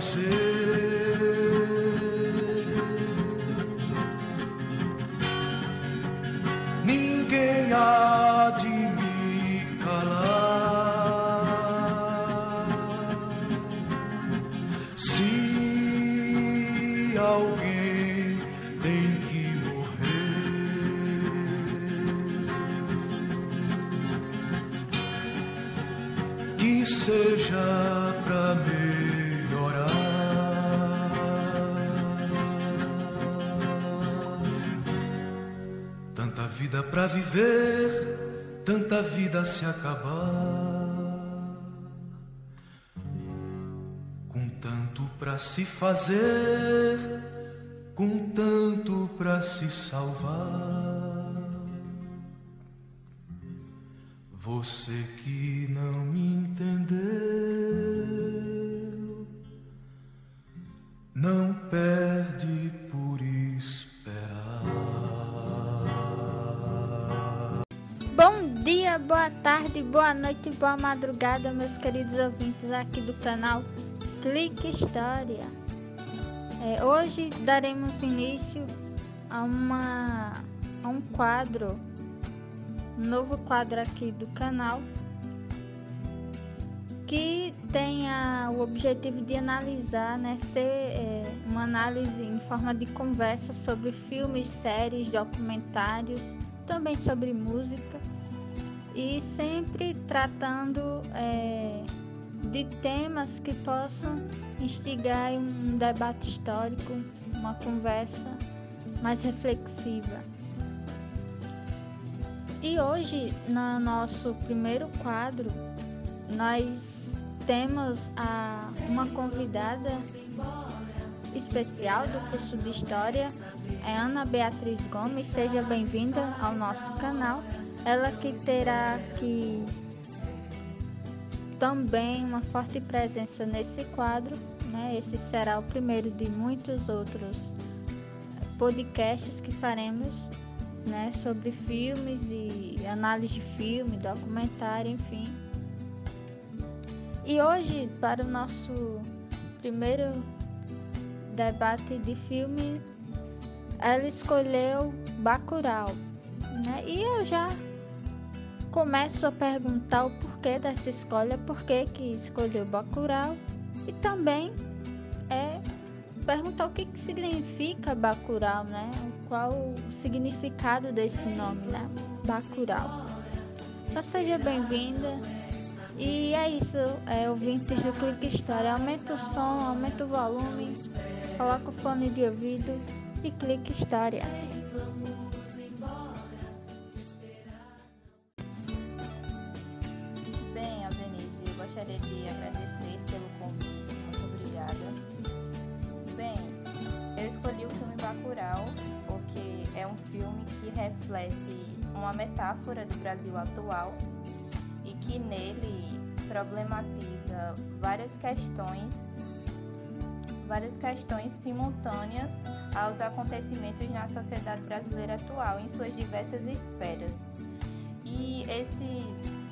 dizer. Tanta vida a se acabar. Com tanto pra se fazer, com tanto pra se salvar. Você que não me boa tarde, boa noite, boa madrugada, meus queridos ouvintes aqui do canal Clique História. É, hoje daremos início a, uma, a um quadro, um novo quadro aqui do canal, que tem a- o objetivo de analisar, né, ser é, uma análise em forma de conversa sobre filmes, séries, documentários, também sobre música e sempre tratando é, de temas que possam instigar um debate histórico, uma conversa mais reflexiva. E hoje, no nosso primeiro quadro, nós temos a, uma convidada especial do curso de História, é Ana Beatriz Gomes. Seja bem-vinda ao nosso canal. Ela que terá aqui também uma forte presença nesse quadro, né? Esse será o primeiro de muitos outros podcasts que faremos, né, sobre filmes e análise de filme, documentário, enfim. E hoje, para o nosso primeiro debate de filme, ela escolheu Bacurau, né? E eu já começo a perguntar o porquê dessa escolha, por que escolheu Bacurau e também é perguntar o que que significa Bacurau, né? Qual o significado desse nome, né? Bacurau. Então seja bem-vinda. E é isso, é, ouvintes do Clique História. Aumenta o som, aumenta o volume, coloca o fone de ouvido e clique História. De agradecer pelo convite, muito obrigada. Bem, eu escolhi o filme Bacurau porque é um filme que reflete uma metáfora do Brasil atual e que nele problematiza várias questões várias questões simultâneas aos acontecimentos na sociedade brasileira atual em suas diversas esferas. E esses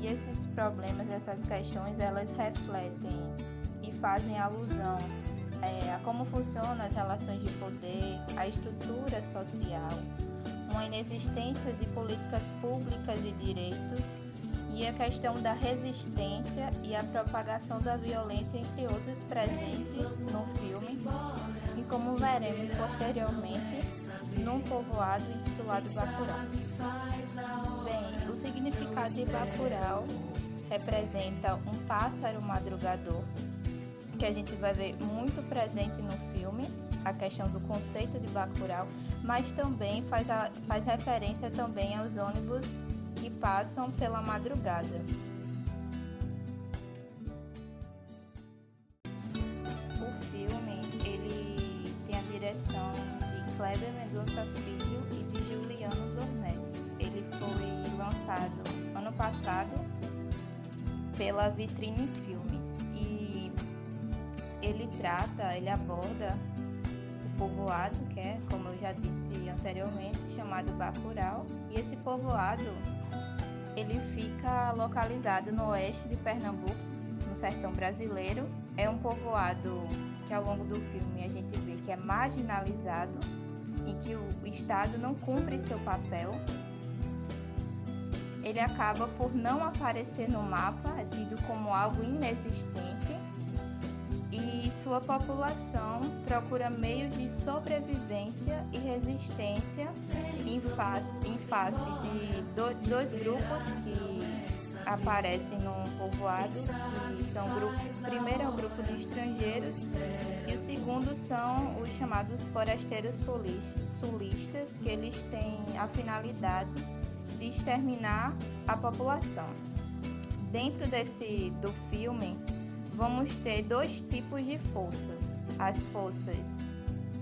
e esses problemas, essas questões, elas refletem e fazem alusão é, a como funcionam as relações de poder, a estrutura social, uma inexistência de políticas públicas e direitos e a questão da resistência e a propagação da violência, entre outros, presente no filme, e como veremos posteriormente num povoado intitulado Bacurau. Bem, o significado de Bacurau representa um pássaro madrugador, que a gente vai ver muito presente no filme, a questão do conceito de Bacurau, mas também faz, a, faz referência também aos ônibus que passam pela madrugada. Pela Vitrine Filmes e ele trata, ele aborda o povoado, que é, como eu já disse anteriormente, chamado Bacurau, e esse povoado ele fica localizado no oeste de Pernambuco, no sertão brasileiro. É um povoado que ao longo do filme a gente vê que é marginalizado, em que o Estado não cumpre seu papel. Ele acaba por não aparecer no mapa, é tido como algo inexistente, e sua população procura meio de sobrevivência e resistência em, fa em face de do dois grupos que aparecem num povoado, que são grupo, primeiro é o grupo de estrangeiros e o segundo são os chamados forasteiros sulistas, que eles têm a finalidade de exterminar a população. Dentro desse do filme, vamos ter dois tipos de forças: as forças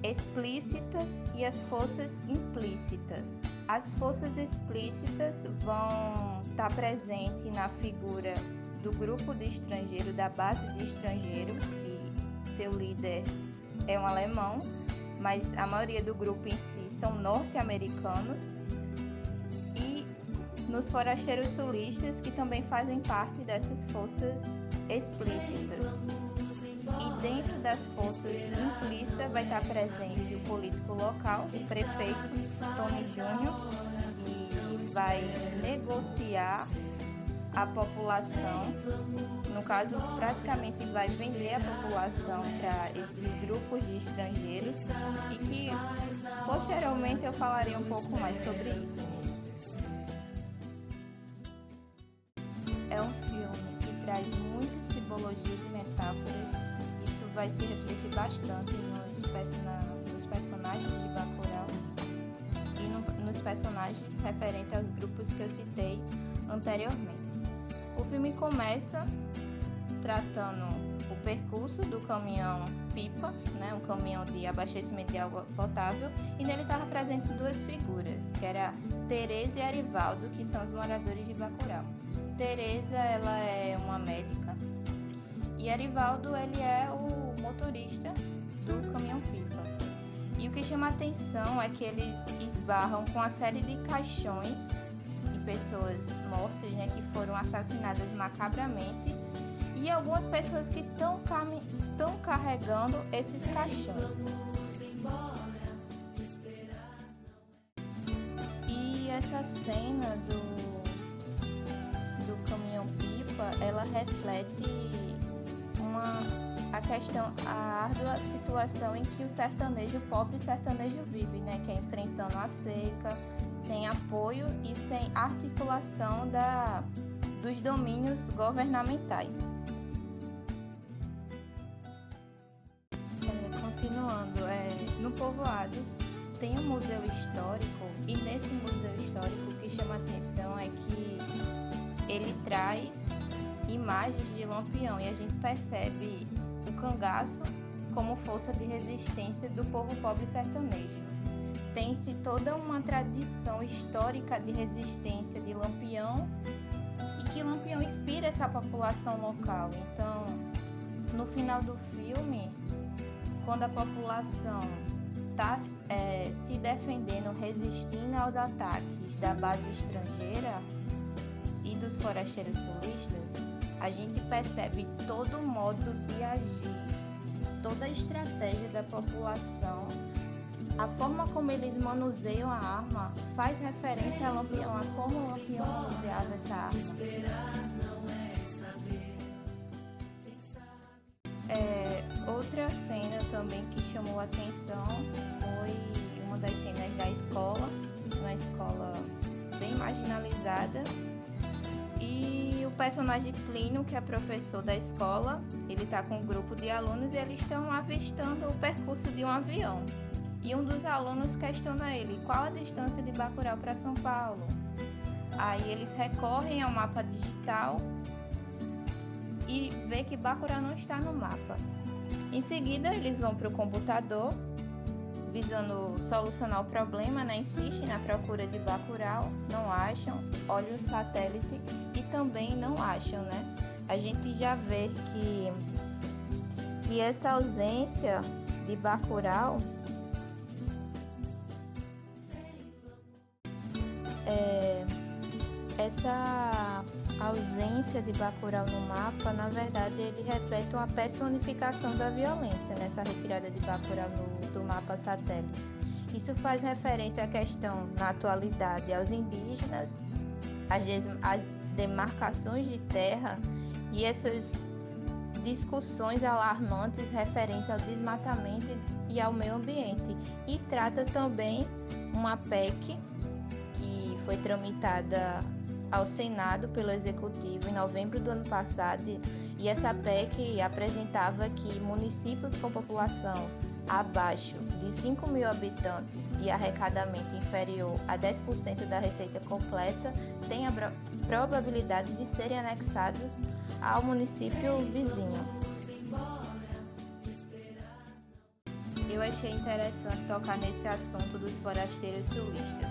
explícitas e as forças implícitas. As forças explícitas vão estar presentes na figura do grupo de estrangeiro, da base de estrangeiro, que seu líder é um alemão, mas a maioria do grupo em si são norte-americanos. Nos forasteiros sulistas, que também fazem parte dessas forças explícitas. E dentro das forças implícitas vai estar presente o político local, o prefeito Tony Júnior, que vai negociar a população, no caso, praticamente vai vender a população para esses grupos de estrangeiros e que posteriormente eu falarei um pouco mais sobre isso. Traz muitas simbologias e metáforas vai se refletir bastante nos, nos personagens de Bacurau e no, nos personagens referentes aos grupos que eu citei anteriormente. O filme começa tratando o percurso do caminhão pipa, né, um caminhão de abastecimento de água potável, e nele estava presente duas figuras, que era Teresa e Arivaldo, que são os moradores de Bacurau. Teresa, ela é uma médica, e Arivaldo, ele é o motorista do caminhão-pipa. E o que chama atenção é que eles esbarram com uma série de caixões de pessoas mortas, né, que foram assassinadas macabramente, e algumas pessoas que estão carregando esses caixões. E essa cena do ela reflete uma a questão, a árdua situação em que o sertanejo, o pobre sertanejo vive, né? Que é enfrentando a seca, sem apoio e sem articulação da, dos domínios governamentais. É, continuando, é, no povoado tem um museu histórico e nesse museu histórico o que chama atenção é que ele traz imagens de Lampião e a gente percebe o cangaço como força de resistência do povo pobre sertanejo. Tem-se toda uma tradição histórica de resistência de Lampião e que Lampião inspira essa população local. Então, no final do filme, quando a população está é, se defendendo, resistindo aos ataques da base estrangeira e dos forasteiros sulistas, a gente percebe todo o modo de agir, toda a estratégia da população, a forma como eles manuseiam a arma faz referência a Lampião, a como Lampião manuseava essa arma. É, outra cena também que chamou a atenção foi uma das cenas da escola, uma escola bem marginalizada, personagem Plínio, que é professor da escola, ele está com um grupo de alunos e eles estão avistando o percurso de um avião. E um dos alunos questiona ele qual a distância de Bacurau para São Paulo. Aí eles recorrem ao mapa digital e vê que Bacurau não está no mapa. Em seguida, eles vão para o computador visando solucionar o problema, né? insistem na procura de Bacurau, não acham, olham o satélite e também não acham, né? A gente já vê que, que essa ausência de Bacurau é, essa ausência de Bacurau no mapa, na verdade, ele reflete uma personificação da violência nessa retirada de Bacurau no, do mapa satélite. Isso faz referência à questão, na atualidade, aos indígenas, às, às demarcações de terra e essas discussões alarmantes referentes ao desmatamento e ao meio ambiente. E trata também uma PEC que foi tramitada ao Senado pelo Executivo em novembro do ano passado, e essa PEC apresentava que municípios com população abaixo de 5 mil habitantes e arrecadamento inferior a 10% da receita completa têm a probabilidade de serem anexados ao município vizinho. Eu achei interessante tocar nesse assunto dos forasteiros sulistas.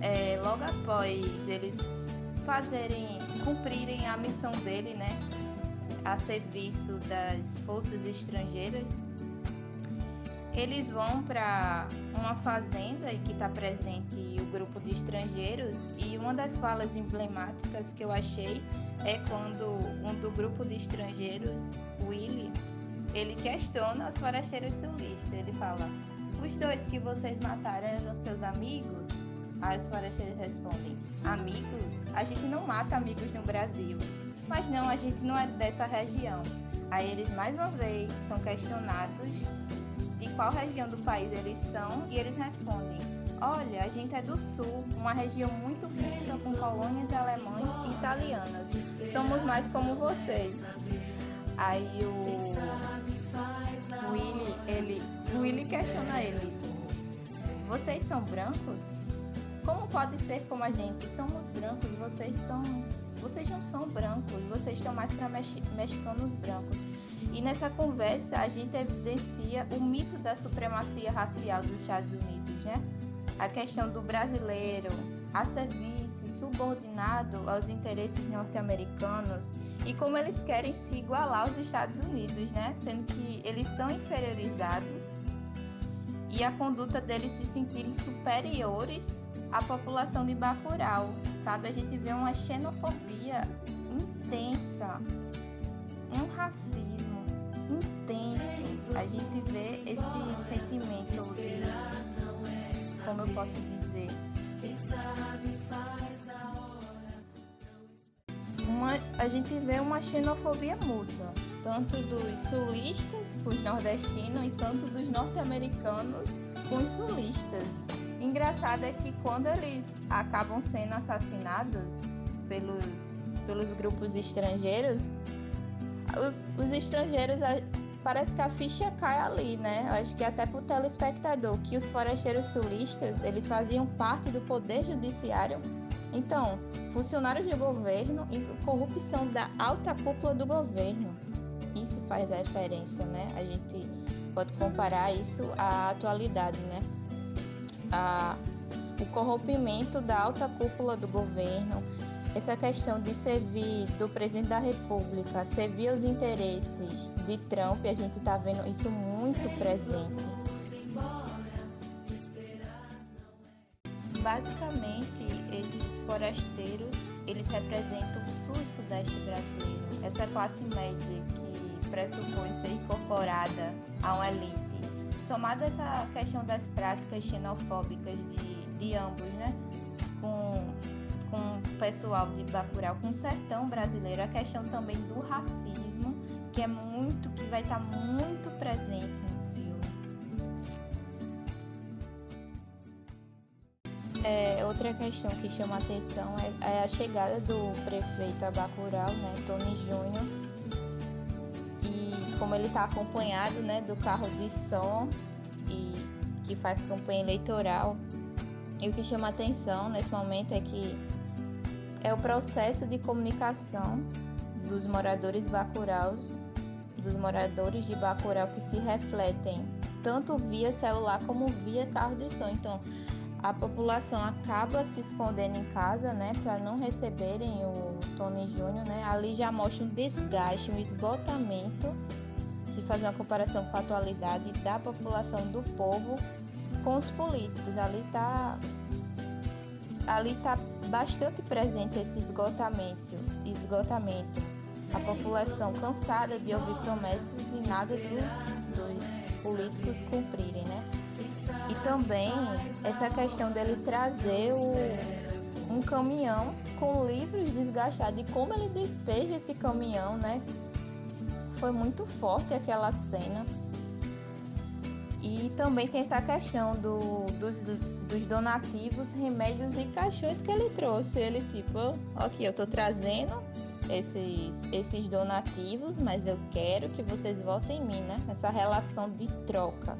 É, logo após eles fazerem, cumprirem a missão dele, né, a serviço das forças estrangeiras, eles vão para uma fazenda que está presente o grupo de estrangeiros e uma das falas emblemáticas que eu achei é quando um do grupo de estrangeiros, Willy, ele questiona os forasteiros sulistas. Ele fala: Os dois que vocês mataram eram seus amigos? Aí os forasteiros respondem: Amigos? A gente não mata amigos no Brasil. Mas não, a gente não é dessa região. Aí eles mais uma vez são questionados de qual região do país eles são e eles respondem: Olha, a gente é do sul, uma região muito rica com colônias alemães e italianas. Somos mais como vocês. Aí o Willy, ele, o Willy questiona eles: Vocês são brancos? Como pode ser como a gente? Somos brancos, vocês são, vocês não são brancos, vocês estão mais para mexicanos brancos. E nessa conversa a gente evidencia o mito da supremacia racial dos Estados Unidos, né? A questão do brasileiro a serviço subordinado aos interesses norte-americanos e como eles querem se igualar aos Estados Unidos, né? Sendo que eles são inferiorizados e a conduta deles se sentirem superiores à população de Bacurau, sabe? A gente vê uma xenofobia intensa, um racismo intenso. A gente vê esse sentimento de, como eu posso dizer, uma, a gente vê uma xenofobia mútua, tanto dos sulistas com os nordestinos e tanto dos norte-americanos com os sulistas. Engraçado é que quando eles acabam sendo assassinados pelos, pelos grupos estrangeiros, os, os estrangeiros parece que a ficha cai ali, né? Eu acho que até pro telespectador que os forasteiros sulistas, eles faziam parte do poder judiciário. Então, funcionários de governo e corrupção da alta cúpula do governo. Faz referência, né? A gente pode comparar isso à atualidade, né? A, o corrompimento da alta cúpula do governo, essa questão de servir do presidente da República, servir os interesses de Trump, a gente está vendo isso muito presente. Basicamente, esses forasteiros, eles representam o sul e sudeste brasileiro, essa classe média que pressupõe ser incorporada a uma elite. Somado essa questão das práticas xenofóbicas de, de ambos, né? Com com o pessoal de Bacurau, com o sertão brasileiro, a questão também do racismo, que é muito, que vai estar muito presente no filme. É, outra questão que chama atenção é, é, a chegada do prefeito a Bacurau, né, Tony Júnior, como ele está acompanhado, né, do carro de som e que faz campanha eleitoral. E o que chama atenção nesse momento é que é o processo de comunicação dos moradores bacuraus, dos moradores de Bacurau que se refletem tanto via celular como via carro de som. Então, a população acaba se escondendo em casa, né, para não receberem o Tony Júnior, né? Ali já mostra um desgaste, um esgotamento, se fazer uma comparação com a atualidade da população do povo com os políticos. Ali tá ali está bastante presente esse esgotamento, esgotamento. A população cansada de ouvir promessas e nada do, dos políticos cumprirem, né? E também essa questão dele trazer o, um caminhão com livros desgastados e como ele despeja esse caminhão, né? Foi muito forte aquela cena. E também tem essa questão do, dos, dos donativos, remédios e caixões que ele trouxe. Ele tipo, ok, eu tô trazendo esses, esses donativos, mas eu quero que vocês votem em mim, né? Essa relação de troca.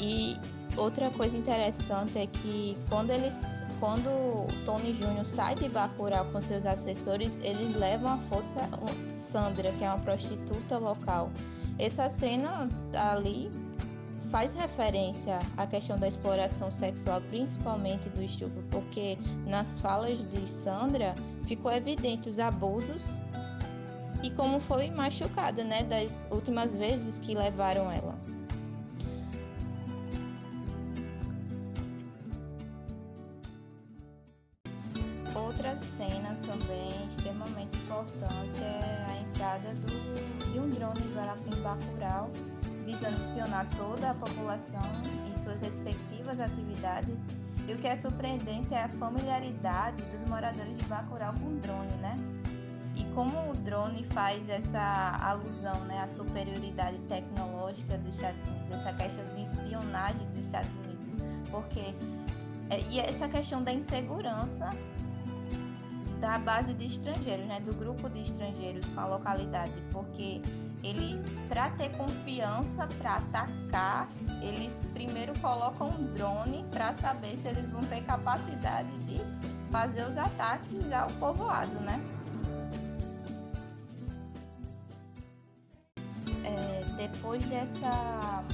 E outra coisa interessante é que quando eles quando Tony Júnior sai de Bacurau com seus assessores, eles levam a força Sandra, que é uma prostituta local. Essa cena ali faz referência à questão da exploração sexual, principalmente do estupro, porque nas falas de Sandra ficou evidente os abusos e como foi machucada, né, das últimas vezes que levaram ela. Surpreendente é a familiaridade dos moradores de Bacurau com o drone, né? E como o drone faz essa alusão né, à superioridade tecnológica dos Estados Unidos, essa questão de espionagem dos Estados Unidos, porque é, e essa questão da insegurança da base de estrangeiros, né, do grupo de estrangeiros com a localidade, porque eles, para ter confiança para atacar, eles primeiro colocam um drone para saber se eles vão ter capacidade de fazer os ataques ao povoado, né? É, depois dessa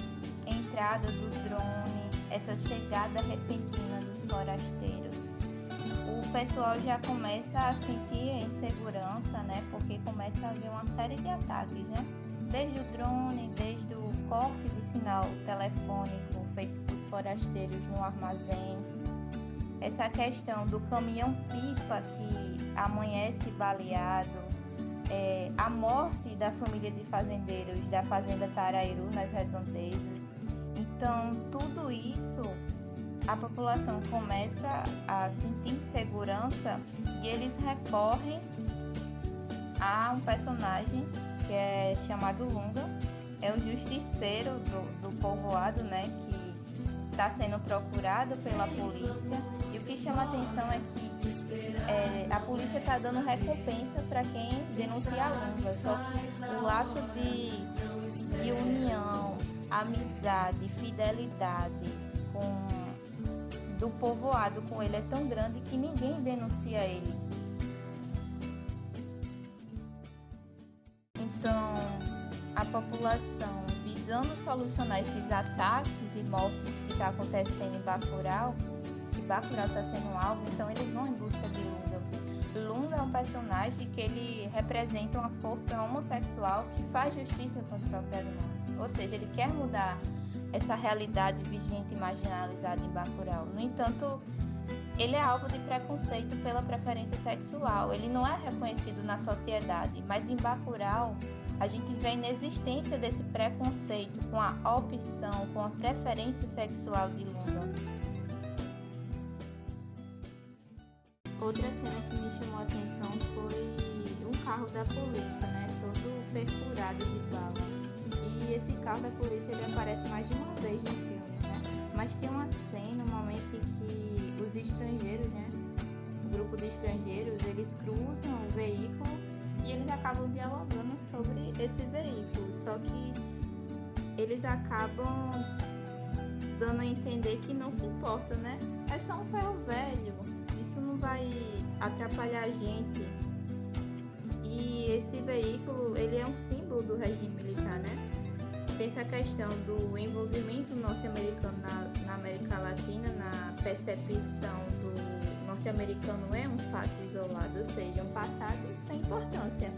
entrada do drone, essa chegada repentina dos forasteiros, pessoal já começa a sentir insegurança, né? Porque começa a haver uma série de ataques, né? Desde o drone, desde o corte de sinal telefônico feito por forasteiros no armazém. Essa questão do caminhão-pipa que amanhece baleado, é, a morte da família de fazendeiros da Fazenda Tarairu nas redondezas. Então, tudo isso a população começa a sentir insegurança e eles recorrem a um personagem que é chamado Lunga, é o justiceiro do, do povoado, né, que está sendo procurado pela polícia. E o que chama atenção é que é, a polícia está dando recompensa para quem denuncia a Lunga, só que o laço de, de união, amizade, fidelidade com do povoado com ele é tão grande que ninguém denuncia ele. População, visando solucionar esses ataques e mortes que está acontecendo em Bacurau, que Bacurau está sendo alvo, então eles vão em busca de Lunga. Lunga é um personagem que ele representa uma força homossexual que faz justiça com as próprias mãos. Ou seja, ele quer mudar essa realidade vigente e marginalizada em Bacurau. No entanto, ele é alvo de preconceito pela preferência sexual. Ele não é reconhecido na sociedade, mas em Bacurau a gente vê a inexistência desse preconceito com a opção, com a preferência sexual de Lula. Outra cena que me chamou a atenção foi um carro da polícia, né, todo perfurado de bala. E esse carro da polícia ele aparece mais de uma vez no filme? Mas tem uma cena, um momento em que os estrangeiros, né? O grupo de estrangeiros, eles cruzam o veículo e eles acabam dialogando sobre esse veículo. Só que eles acabam dando a entender que não se importa, né? É só um ferro velho, isso não vai atrapalhar a gente. E esse veículo, ele é um símbolo do regime militar, né? Essa questão do envolvimento norte-americano na, na, América Latina, na percepção do norte-americano é um fato isolado, ou seja, um passado sem importância.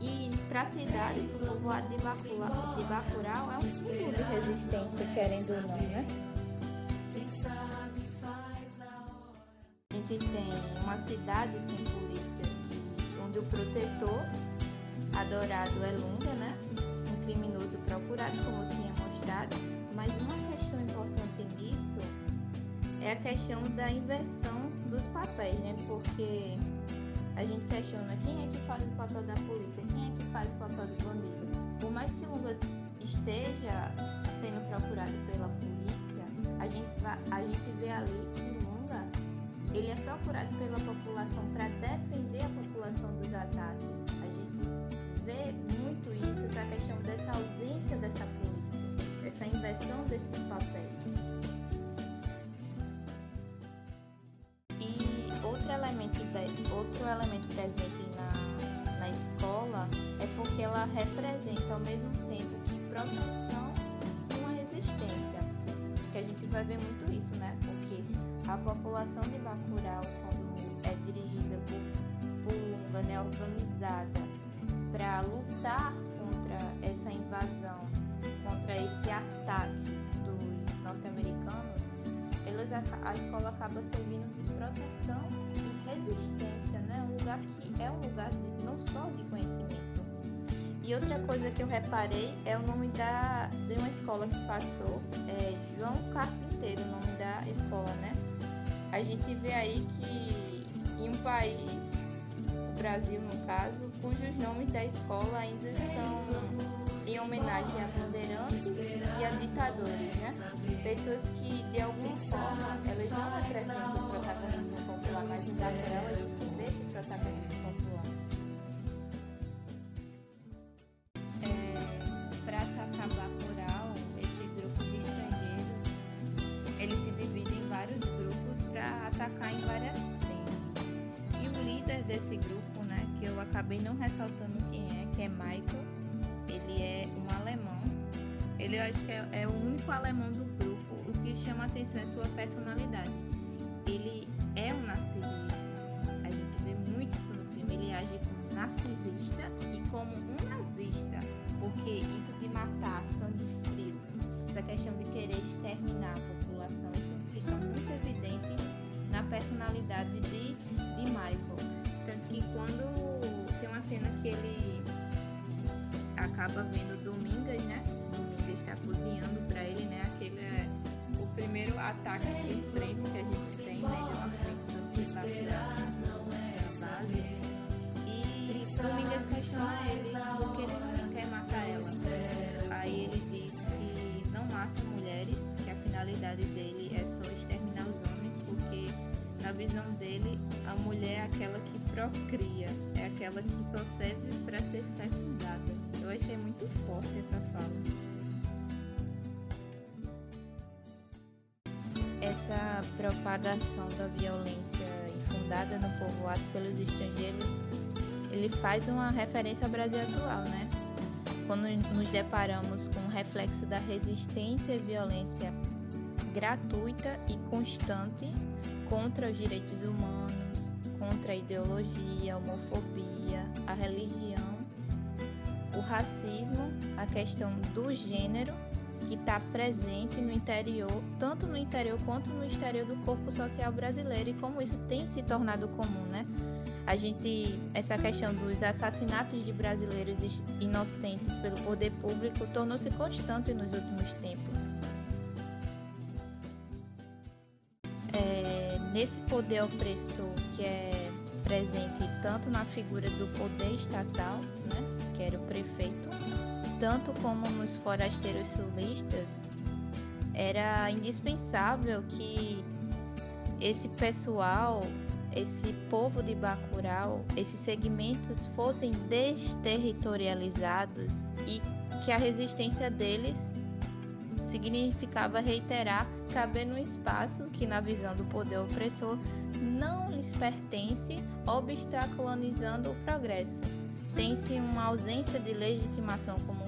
E para a cidade, para o povoado de Bacurau, de Bacurau, é um símbolo de resistência, querendo ou não, né? A gente tem uma cidade sem polícia, que, onde o protetor adorado é Lunga, né? Como eu tinha mostrado. Mas uma questão importante nisso é a questão da inversão dos papéis, né? Porque a gente questiona quem é que faz o papel da polícia, quem é que faz o papel do bandido. Por mais que Lunga esteja sendo procurado pela polícia, a gente, a gente vê ali que Lunga ele é procurado pela população para defender a população dos ataques. A gente vê isso, essa questão dessa ausência dessa polícia, essa inversão desses papéis. outro elemento presente na, na escola é porque ela representa ao mesmo tempo que proteção e uma resistência. Que a gente vai ver muito isso, né? Porque a população de Bacurau, contra esse ataque dos norte-americanos, a escola acaba servindo de proteção resistência, né? Um lugar que é um lugar de, não só de conhecimento. E outra coisa que eu reparei é o nome da, de uma escola que passou, é João Carpinteiro, o nome da escola, né? A gente vê aí que em um país, o Brasil no caso, cujos nomes da escola ainda são em homenagem a bandeirantes e a ditadores, né? Pessoas que de alguma forma elas não representam o protagonismo popular, mas em Bacurau a gente vê esse protagonismo popular. É, Para atacar Bacurau, esse grupo de estrangeiros, se divide em vários grupos para atacar em várias frentes. E o líder desse grupo, né, que eu acabei não ressaltando quem é, que é Michael, Ele eu acho que é, é o único alemão do grupo. O que chama atenção é sua personalidade. Ele é um narcisista. A gente vê muito isso no filme. Ele age como narcisista e como um nazista. Porque isso de matar sangue frio, essa questão de querer exterminar a população, isso fica muito evidente na personalidade de, de Michael. Tanto que quando tem uma cena que ele acaba vendo Domingas, né? Cozinhando para ele, né? Aquele é o primeiro ataque de frente que a gente tem, né? Ele na frente do que está na base. E Domingas questiona ele porque ele não quer matar ela. Aí ele diz que não mata mulheres, que a finalidade dele é só exterminar os homens, porque na visão dele a mulher é aquela que procria, é aquela que só serve para ser fecundada. Eu achei muito forte essa fala. Essa propagação da violência infundada no povoado pelos estrangeiros, ele faz uma referência ao Brasil atual, né? Quando nos deparamos com o reflexo da resistência e violência gratuita e constante contra os direitos humanos, contra a ideologia, a homofobia, a religião o racismo, a questão do gênero que está presente no interior, tanto no interior quanto no exterior do corpo social brasileiro e como isso tem se tornado comum, né? A gente, essa questão dos assassinatos de brasileiros inocentes pelo poder público tornou-se constante nos últimos tempos. É, nesse poder opressor que é presente tanto na figura do poder estatal, né? que era o prefeito, tanto como nos forasteiros sulistas, era indispensável que esse pessoal, esse povo de Bacurau, esses segmentos fossem desterritorializados e que a resistência deles significava reiterar caber no espaço que, na visão do poder opressor, não lhes pertence, obstaculizando o progresso. Tem-se uma ausência de legitimação vimos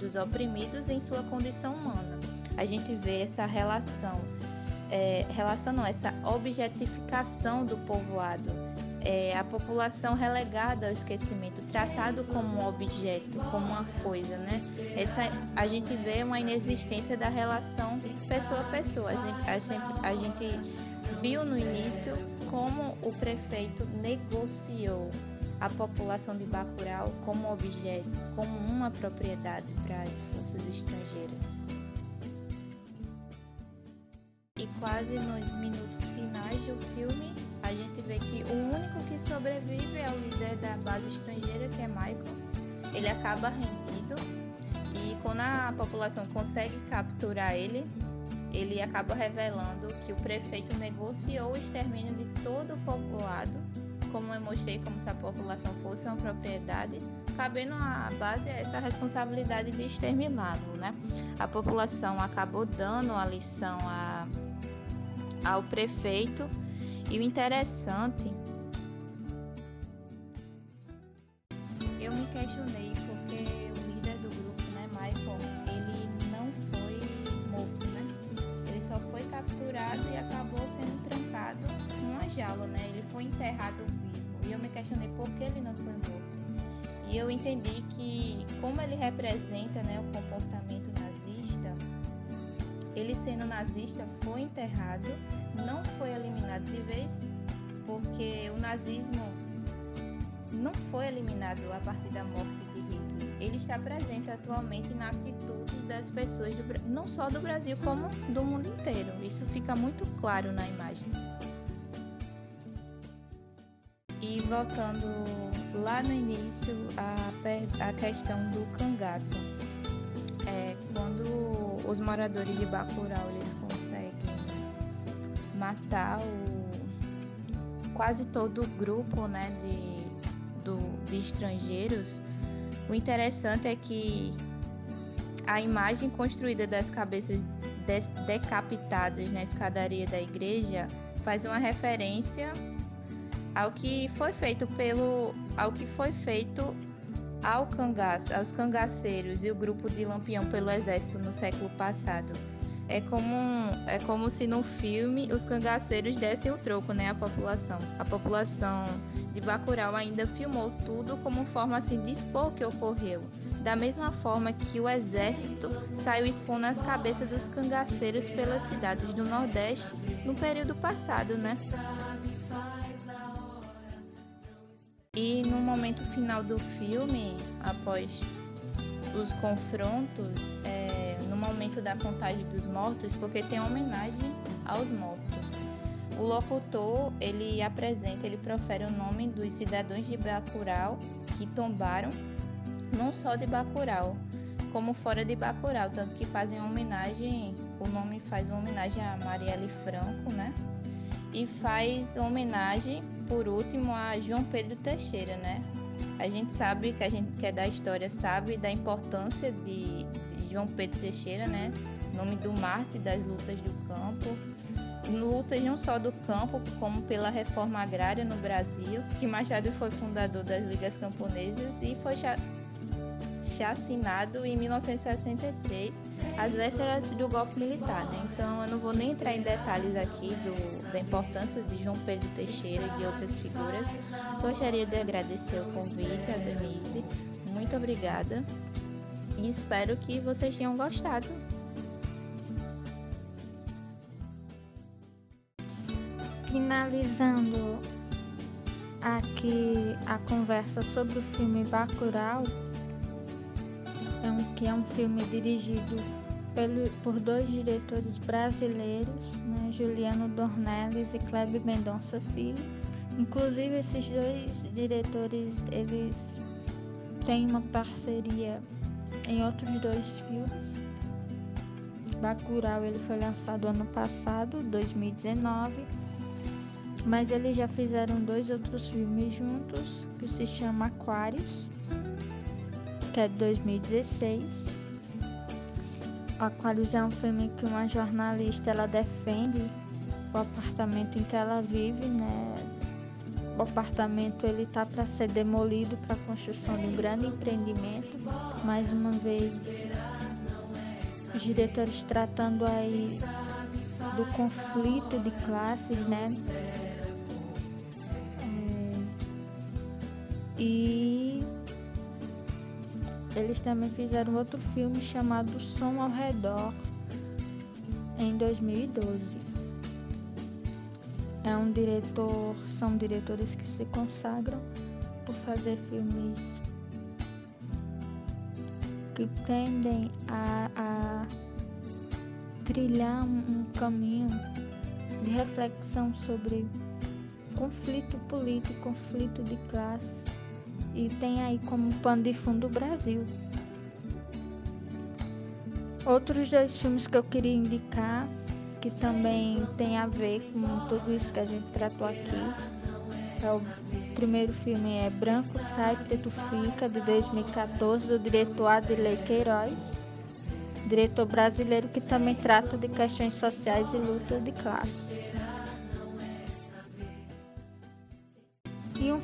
dos oprimidos em sua condição humana. A gente vê essa relação, é, relação não, essa objetificação do povoado, é, a população relegada ao esquecimento, tratado como um objeto, como uma coisa, né? Essa, a gente vê uma inexistência da relação pessoa a pessoa. A gente, a gente viu no início como o prefeito negociou a população de Bacurau como objeto, como uma propriedade para as forças estrangeiras. E quase nos minutos finais do filme, a gente vê que o único que sobrevive é o líder da base estrangeira, que é Michael. Ele acaba rendido e quando a população consegue capturar ele, ele acaba revelando que o prefeito negociou o extermínio de todo o povoado, como eu mostrei, como se a população fosse uma propriedade, cabendo à base essa responsabilidade de exterminá-lo, né? A população acabou dando a lição a, ao prefeito e o interessante, eu me questionei porque capturado e acabou sendo trancado numa jaula, né? Ele foi enterrado vivo. E eu me questionei por que ele não foi morto. E eu entendi que como ele representa, né, o comportamento nazista, ele sendo nazista foi enterrado não foi eliminado de vez, porque o nazismo não foi eliminado a partir da morte de Hitler. Ele está presente atualmente na atitude das pessoas, do, não só do Brasil, como do mundo inteiro. Isso fica muito claro na imagem. E voltando lá no início, a, a questão do cangaço. É, quando os moradores de Bacurau eles matar o, quase todo o grupo né, de, do, de estrangeiros, o interessante é que a imagem construída das cabeças decapitadas na escadaria da igreja faz uma referência ao que foi feito pelo ao que foi feito ao cangaço, aos cangaceiros e o grupo de Lampião pelo exército no século passado é como, é como se no filme os cangaceiros dessem o troco, né, à população. A população de Bacurau ainda filmou tudo como forma assim de expor o que ocorreu. Da mesma forma que o exército saiu expondo as cabeças dos cangaceiros pelas cidades do Nordeste no período passado, né? E no momento final do filme, após os confrontos, é, no momento da contagem dos mortos, porque tem homenagem aos mortos. O locutor, ele apresenta, ele profere o nome dos cidadãos de Bacurau que tombaram, não só de Bacurau, como fora de Bacurau, tanto que fazem homenagem, o nome faz uma homenagem a Marielle Franco, né? E faz homenagem, por último, a João Pedro Teixeira, né? A gente sabe que a gente que é da história sabe da importância de, João Pedro Teixeira, né? Nome do Marte das lutas do campo. Lutas não só do campo, como pela reforma agrária no Brasil, que tarde foi fundador das Ligas Camponesas e foi chacinado em 1963, às vésperas do golpe militar. Né? Então eu não vou nem entrar em detalhes aqui do, da importância de João Pedro Teixeira e de outras figuras. Gostaria de agradecer o convite a Denise. Muito obrigada. E espero que vocês tenham gostado. Finalizando aqui a conversa sobre o filme Bacurau, que é um filme dirigido pelo, por dois diretores brasileiros, né, Juliano Dornelles e Kleber Mendonça Filho. Inclusive esses dois diretores eles têm uma parceria em outros dois filmes. Bacurau ele foi lançado ano passado, 2019, mas eles já fizeram dois outros filmes juntos, que se chama Aquários, que é de 2016. Aquários é um filme que uma jornalista ela defende o apartamento em que ela vive, né? O apartamento ele tá para ser demolido para a construção de um grande empreendimento mais uma vez os diretores tratando aí do conflito de classes, né? É, E eles também fizeram outro filme chamado Som ao Redor em 2012. É um diretor, são diretores que se consagram por fazer filmes que tendem a, a trilhar um, caminho de reflexão sobre conflito político, conflito de classe e tem aí como pano de fundo o Brasil. Outros dois filmes que eu queria indicar, que também tem a ver com tudo isso que a gente tratou aqui. É o primeiro filme é Branco Sai, Preto Fica, de 2014, do diretor Adilei Queiroz, diretor brasileiro que também trata de questões sociais e luta de classe.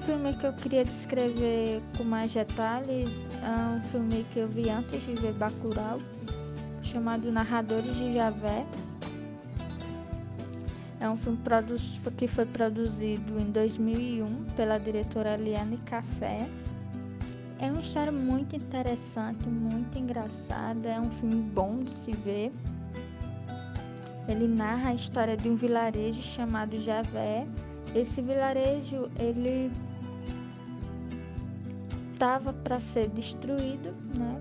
Filme que eu queria descrever com mais detalhes é um filme que eu vi antes de ver Bacurau, chamado Narradores de Javé. É um filme que foi produzido em 2001 pela diretora Eliane Café. É uma história muito interessante, muito engraçada, é um filme bom de se ver. Ele narra a história de um vilarejo chamado Javé. Esse vilarejo, ele estava para ser destruído, né?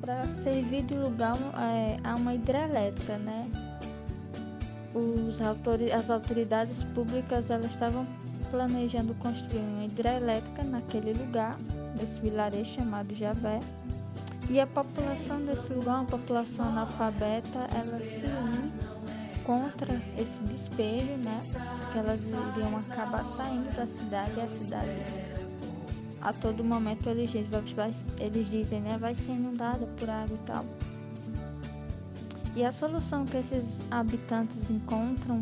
para servir de lugar é, a uma hidrelétrica, né? Os autori as autoridades públicas elas estavam planejando construir uma hidrelétrica naquele lugar, nesse vilarejo chamado Javé. E a população desse lugar, uma população analfabeta, ela se une contra esse despejo, né? Que elas iriam acabar saindo da cidade e a cidade a todo momento eles dizem, vai, eles dizem, né, vai ser inundada por água e tal. E a solução que esses habitantes encontram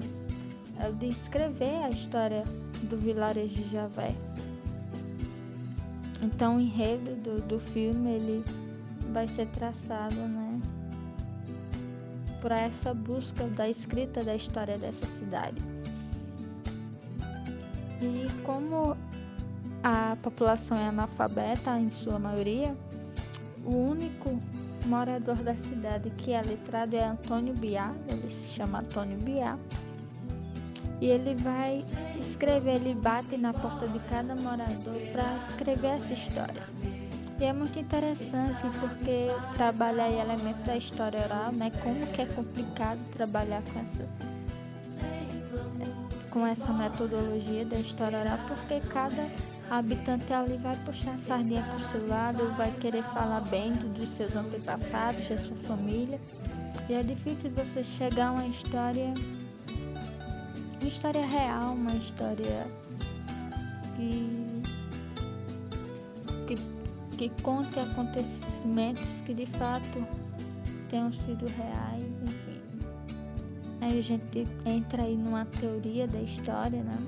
é de escrever a história do vilarejo de Javé. Então o enredo do, do filme ele vai ser traçado, né, por essa busca da escrita da história dessa cidade. E como a população é analfabeta em sua maioria, o único morador da cidade que é letrado é Antônio Biá, ele se chama Antônio Biá, e ele vai escrever, ele bate na porta de cada morador para escrever essa história. E é muito interessante porque trabalha elementos da história oral, né? Como que é complicado trabalhar com essa com essa metodologia da história porque cada habitante ali vai puxar a sardinha para o seu lado, vai querer falar bem dos seus antepassados, da sua família. E é difícil você chegar a uma história, uma história real, uma história que, que, que conte acontecimentos que de fato tenham sido reais. Aí a gente entra aí numa teoria da história, né?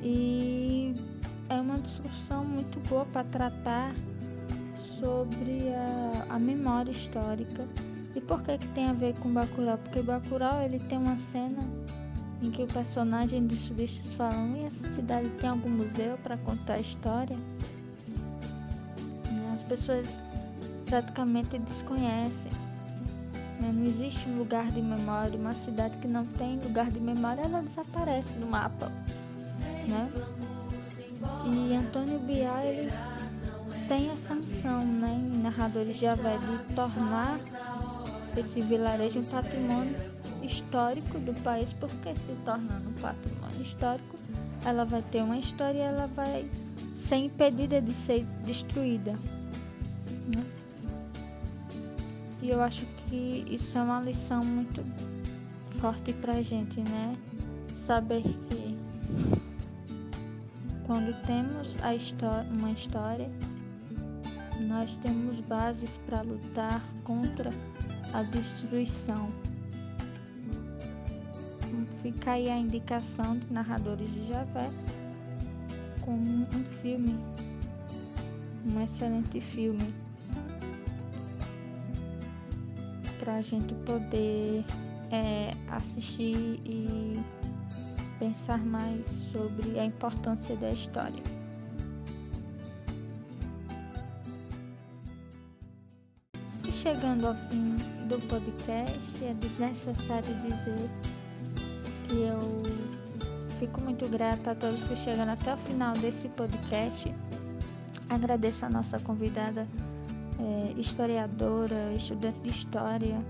E é uma discussão muito boa para tratar sobre a, a, memória histórica. E por que que tem a ver com Bacurau? Porque Bacurau ele tem uma cena em que o personagem dos turistas falam e essa cidade tem algum museu para contar a história? As pessoas praticamente desconhecem? Não existe um lugar de memória. Uma cidade que não tem lugar de memória, ela desaparece do mapa. Né? E Antônio Biá, ele tem essa missão, né, em Narradores de Avé, de tornar esse vilarejo um patrimônio histórico do país, porque se tornando um patrimônio histórico, ela vai ter uma história e ela vai ser impedida de ser destruída. Né? E eu acho que isso é uma lição muito forte pra gente, né? Saber que quando temos a uma história, nós temos bases para lutar contra a destruição. Fica aí a indicação de narradores de Javé como um filme, um excelente filme para a gente poder é, assistir e pensar mais sobre a importância da história. E chegando ao fim do podcast, é desnecessário dizer que eu fico muito grata a todos que chegaram até o final desse podcast. Agradeço a nossa convidada é, historiadora, estudante de história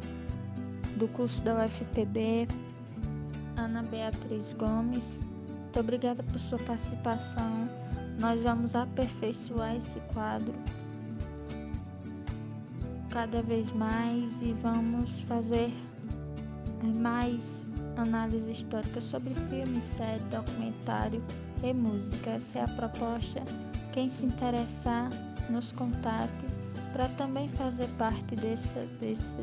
do curso da UFPB, Ana Beatriz Gomes. Muito obrigada por sua participação. Nós vamos aperfeiçoar esse quadro cada vez mais e vamos fazer mais análise histórica sobre filmes, série, documentário e música. Essa é a proposta. Quem se interessar, nos contate para também fazer parte desse, desse,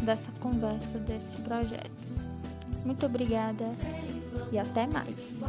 dessa conversa, desse projeto. Muito obrigada e até mais.